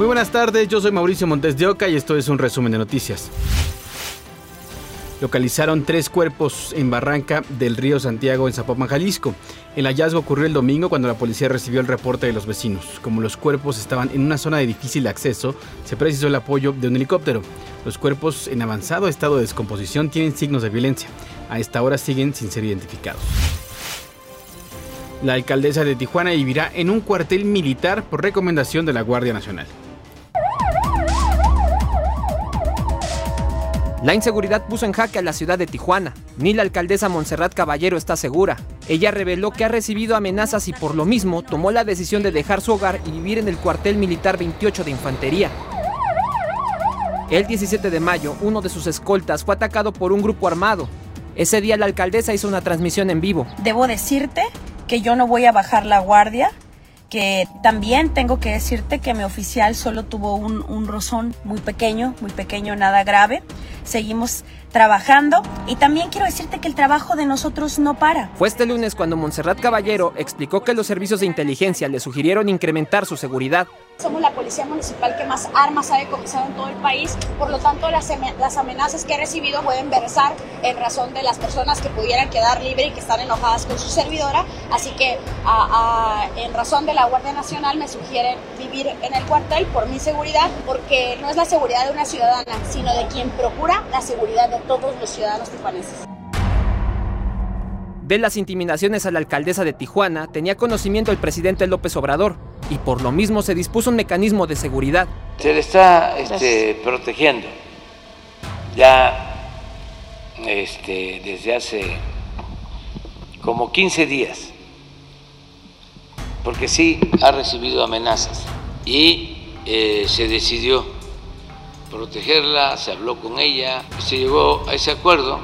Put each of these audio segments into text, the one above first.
Muy buenas tardes, yo soy Mauricio Montes de Oca y esto es un resumen de noticias. Localizaron tres cuerpos en Barranca del río Santiago en Zapopan, Jalisco. El hallazgo ocurrió el domingo cuando la policía recibió el reporte de los vecinos. Como los cuerpos estaban en una zona de difícil acceso, se precisó el apoyo de un helicóptero. Los cuerpos en avanzado estado de descomposición tienen signos de violencia. A esta hora siguen sin ser identificados. La alcaldesa de Tijuana vivirá en un cuartel militar por recomendación de la Guardia Nacional. La inseguridad puso en jaque a la ciudad de Tijuana. Ni la alcaldesa Montserrat Caballero está segura. Ella reveló que ha recibido amenazas y por lo mismo tomó la decisión de dejar su hogar y vivir en el cuartel militar 28 de Infantería. El 17 de mayo, uno de sus escoltas fue atacado por un grupo armado. Ese día la alcaldesa hizo una transmisión en vivo. Debo decirte que yo no voy a bajar la guardia, que también tengo que decirte que mi oficial solo tuvo un, un rozón muy pequeño, muy pequeño, nada grave. Seguimos trabajando y también quiero decirte que el trabajo de nosotros no para. Fue este lunes cuando Montserrat Caballero explicó que los servicios de inteligencia le sugirieron incrementar su seguridad. Somos la policía municipal que más armas ha decomisado en todo el país, por lo tanto las, las amenazas que he recibido pueden versar en razón de las personas que pudieran quedar libres y que están enojadas con su servidora, así que a, a, en razón de la Guardia Nacional me sugieren vivir en el cuartel por mi seguridad, porque no es la seguridad de una ciudadana, sino de quien procura la seguridad de todos los ciudadanos tijuanenses. De las intimidaciones a la alcaldesa de Tijuana tenía conocimiento el presidente López Obrador y por lo mismo se dispuso un mecanismo de seguridad. Se le está este, protegiendo ya este, desde hace como 15 días, porque sí ha recibido amenazas y eh, se decidió protegerla, se habló con ella, se llegó a ese acuerdo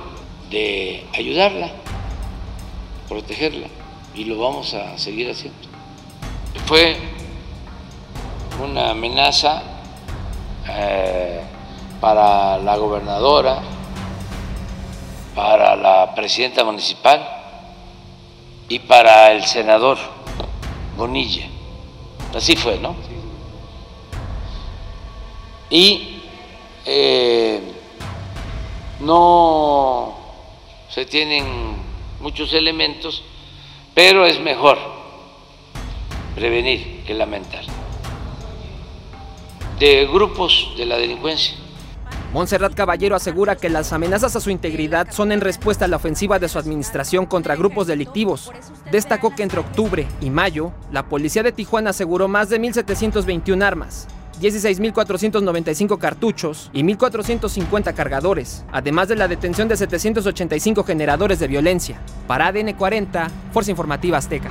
de ayudarla protegerla y lo vamos a seguir haciendo. Fue una amenaza eh, para la gobernadora, para la presidenta municipal y para el senador Bonilla. Así fue, ¿no? Y eh, no se tienen muchos elementos, pero es mejor prevenir que lamentar. De grupos de la delincuencia. Montserrat Caballero asegura que las amenazas a su integridad son en respuesta a la ofensiva de su administración contra grupos delictivos. Destacó que entre octubre y mayo, la policía de Tijuana aseguró más de 1.721 armas, 16.495 cartuchos y 1.450 cargadores, además de la detención de 785 generadores de violencia. Para ADN 40, Fuerza Informativa Azteca.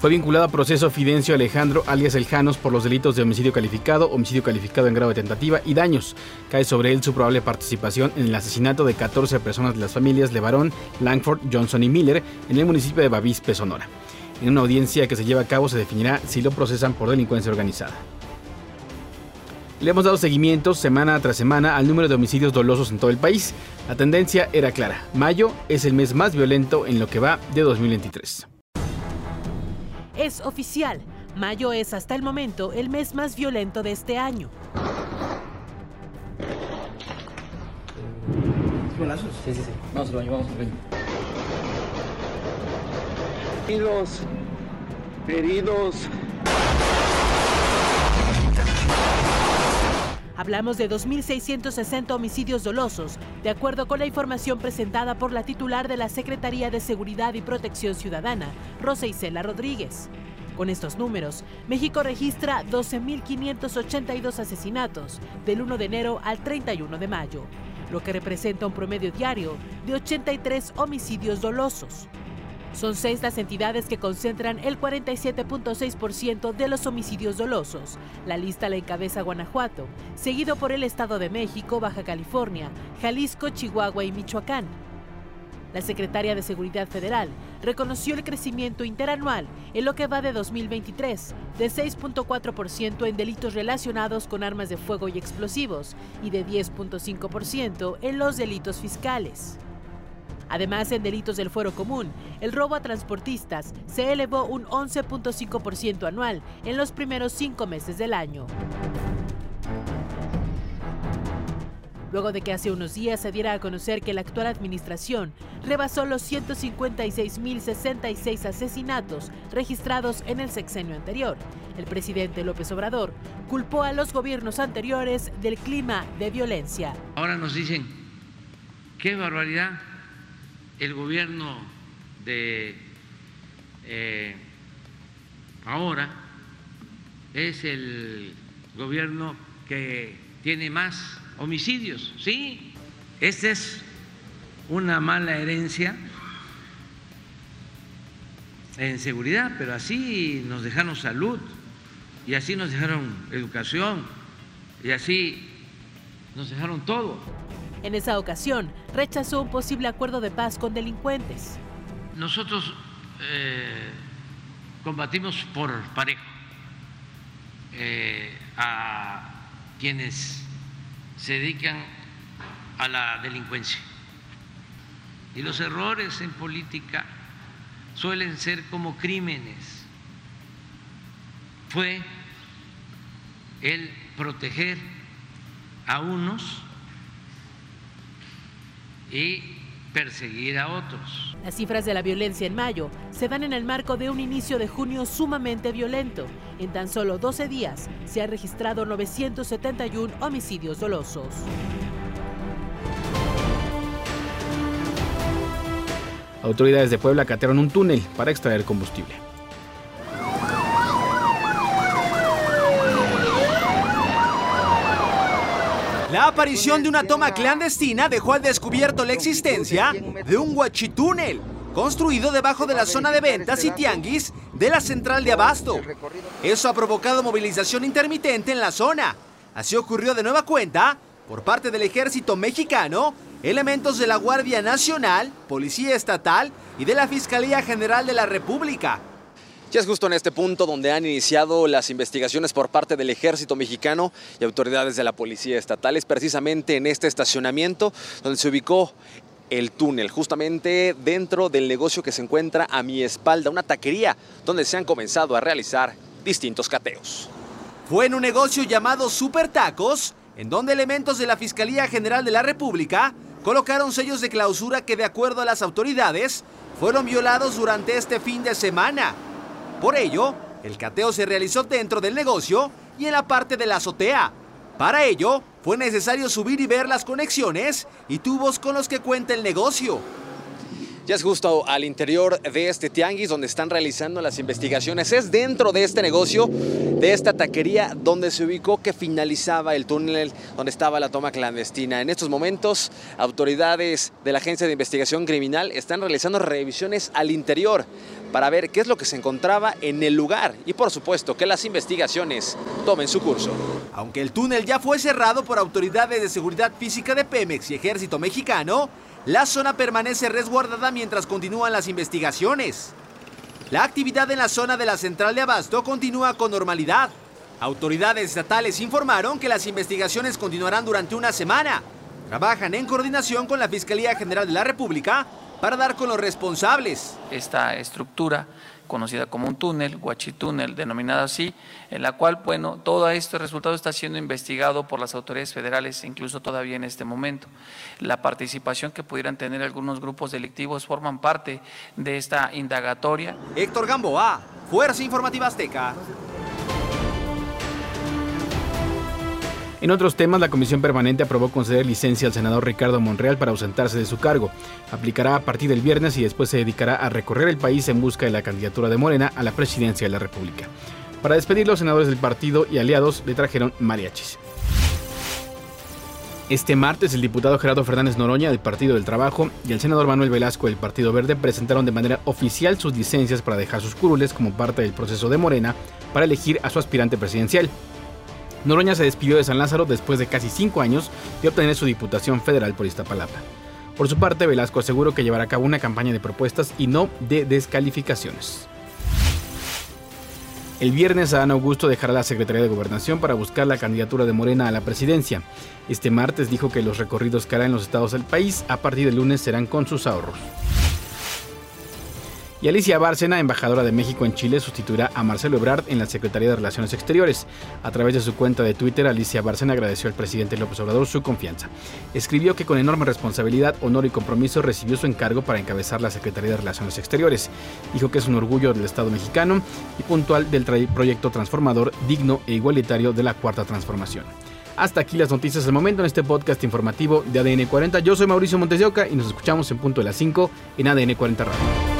Fue vinculado a proceso Fidencio Alejandro alias El Janos por los delitos de homicidio calificado, homicidio calificado en grado de tentativa y daños. Cae sobre él su probable participación en el asesinato de 14 personas de las familias Levarón, Langford, Johnson y Miller en el municipio de Bavispe, Sonora. En una audiencia que se lleva a cabo se definirá si lo procesan por delincuencia organizada. Le hemos dado seguimiento semana tras semana al número de homicidios dolosos en todo el país. La tendencia era clara. Mayo es el mes más violento en lo que va de 2023. Es oficial. Mayo es hasta el momento el mes más violento de este año. Sí, sí, sí. Vamos al baño, vamos al baño. Heridos. Heridos. Hablamos de 2.660 homicidios dolosos, de acuerdo con la información presentada por la titular de la Secretaría de Seguridad y Protección Ciudadana, Rosa Isela Rodríguez. Con estos números, México registra 12.582 asesinatos del 1 de enero al 31 de mayo, lo que representa un promedio diario de 83 homicidios dolosos. Son seis las entidades que concentran el 47.6% de los homicidios dolosos. La lista la encabeza Guanajuato, seguido por el Estado de México, Baja California, Jalisco, Chihuahua y Michoacán. La secretaria de Seguridad Federal reconoció el crecimiento interanual en lo que va de 2023, de 6.4% en delitos relacionados con armas de fuego y explosivos y de 10.5% en los delitos fiscales. Además, en delitos del fuero común, el robo a transportistas se elevó un 11.5% anual en los primeros cinco meses del año. luego de que hace unos días se diera a conocer que la actual administración rebasó los 156.066 asesinatos registrados en el sexenio anterior. El presidente López Obrador culpó a los gobiernos anteriores del clima de violencia. Ahora nos dicen, qué barbaridad, el gobierno de eh, ahora es el gobierno que tiene más homicidios, sí, esta es una mala herencia en seguridad, pero así nos dejaron salud y así nos dejaron educación y así nos dejaron todo. En esa ocasión rechazó un posible acuerdo de paz con delincuentes. Nosotros eh, combatimos por parejo eh, a quienes se dedican a la delincuencia. Y los errores en política suelen ser como crímenes. Fue el proteger a unos y perseguir a otros. Las cifras de la violencia en mayo se dan en el marco de un inicio de junio sumamente violento. En tan solo 12 días se han registrado 971 homicidios dolosos. Autoridades de Puebla catearon un túnel para extraer combustible. La aparición de una toma clandestina dejó al descubierto la existencia de un guachitúnel construido debajo de la zona de ventas y tianguis de la central de Abasto. Eso ha provocado movilización intermitente en la zona. Así ocurrió de nueva cuenta por parte del ejército mexicano, elementos de la Guardia Nacional, Policía Estatal y de la Fiscalía General de la República. Ya es justo en este punto donde han iniciado las investigaciones por parte del ejército mexicano y autoridades de la policía estatal. Es precisamente en este estacionamiento donde se ubicó el túnel, justamente dentro del negocio que se encuentra a mi espalda, una taquería donde se han comenzado a realizar distintos cateos. Fue en un negocio llamado Super Tacos, en donde elementos de la Fiscalía General de la República colocaron sellos de clausura que de acuerdo a las autoridades fueron violados durante este fin de semana. Por ello, el cateo se realizó dentro del negocio y en la parte de la azotea. Para ello, fue necesario subir y ver las conexiones y tubos con los que cuenta el negocio. Ya es justo al interior de este tianguis donde están realizando las investigaciones. Es dentro de este negocio, de esta taquería, donde se ubicó que finalizaba el túnel donde estaba la toma clandestina. En estos momentos, autoridades de la Agencia de Investigación Criminal están realizando revisiones al interior para ver qué es lo que se encontraba en el lugar y por supuesto que las investigaciones tomen su curso. Aunque el túnel ya fue cerrado por autoridades de seguridad física de Pemex y Ejército Mexicano, la zona permanece resguardada mientras continúan las investigaciones. La actividad en la zona de la central de Abasto continúa con normalidad. Autoridades estatales informaron que las investigaciones continuarán durante una semana. Trabajan en coordinación con la Fiscalía General de la República para dar con los responsables. Esta estructura conocida como un túnel, guachitúnel, denominado así, en la cual, bueno, todo este resultado está siendo investigado por las autoridades federales, incluso todavía en este momento. La participación que pudieran tener algunos grupos delictivos forman parte de esta indagatoria. Héctor Gamboa, Fuerza Informativa Azteca. En otros temas, la Comisión Permanente aprobó conceder licencia al senador Ricardo Monreal para ausentarse de su cargo. Aplicará a partir del viernes y después se dedicará a recorrer el país en busca de la candidatura de Morena a la presidencia de la República. Para despedir, los senadores del partido y aliados le trajeron mariachis. Este martes, el diputado Gerardo Fernández Noroña del Partido del Trabajo y el senador Manuel Velasco del Partido Verde presentaron de manera oficial sus licencias para dejar sus curules como parte del proceso de Morena para elegir a su aspirante presidencial. Noroña se despidió de San Lázaro después de casi cinco años de obtener su diputación federal por Iztapalapa. Por su parte, Velasco aseguró que llevará a cabo una campaña de propuestas y no de descalificaciones. El viernes Adán Augusto dejará la Secretaría de Gobernación para buscar la candidatura de Morena a la presidencia. Este martes dijo que los recorridos que hará en los estados del país a partir del lunes serán con sus ahorros. Y Alicia Bárcena, embajadora de México en Chile, sustituirá a Marcelo Ebrard en la Secretaría de Relaciones Exteriores. A través de su cuenta de Twitter, Alicia Bárcena agradeció al presidente López Obrador su confianza. Escribió que con enorme responsabilidad, honor y compromiso recibió su encargo para encabezar la Secretaría de Relaciones Exteriores. Dijo que es un orgullo del Estado mexicano y puntual del proyecto transformador, digno e igualitario de la Cuarta Transformación. Hasta aquí las noticias del momento en este podcast informativo de ADN 40. Yo soy Mauricio Montes de Oca y nos escuchamos en punto de las 5 en ADN 40 Radio.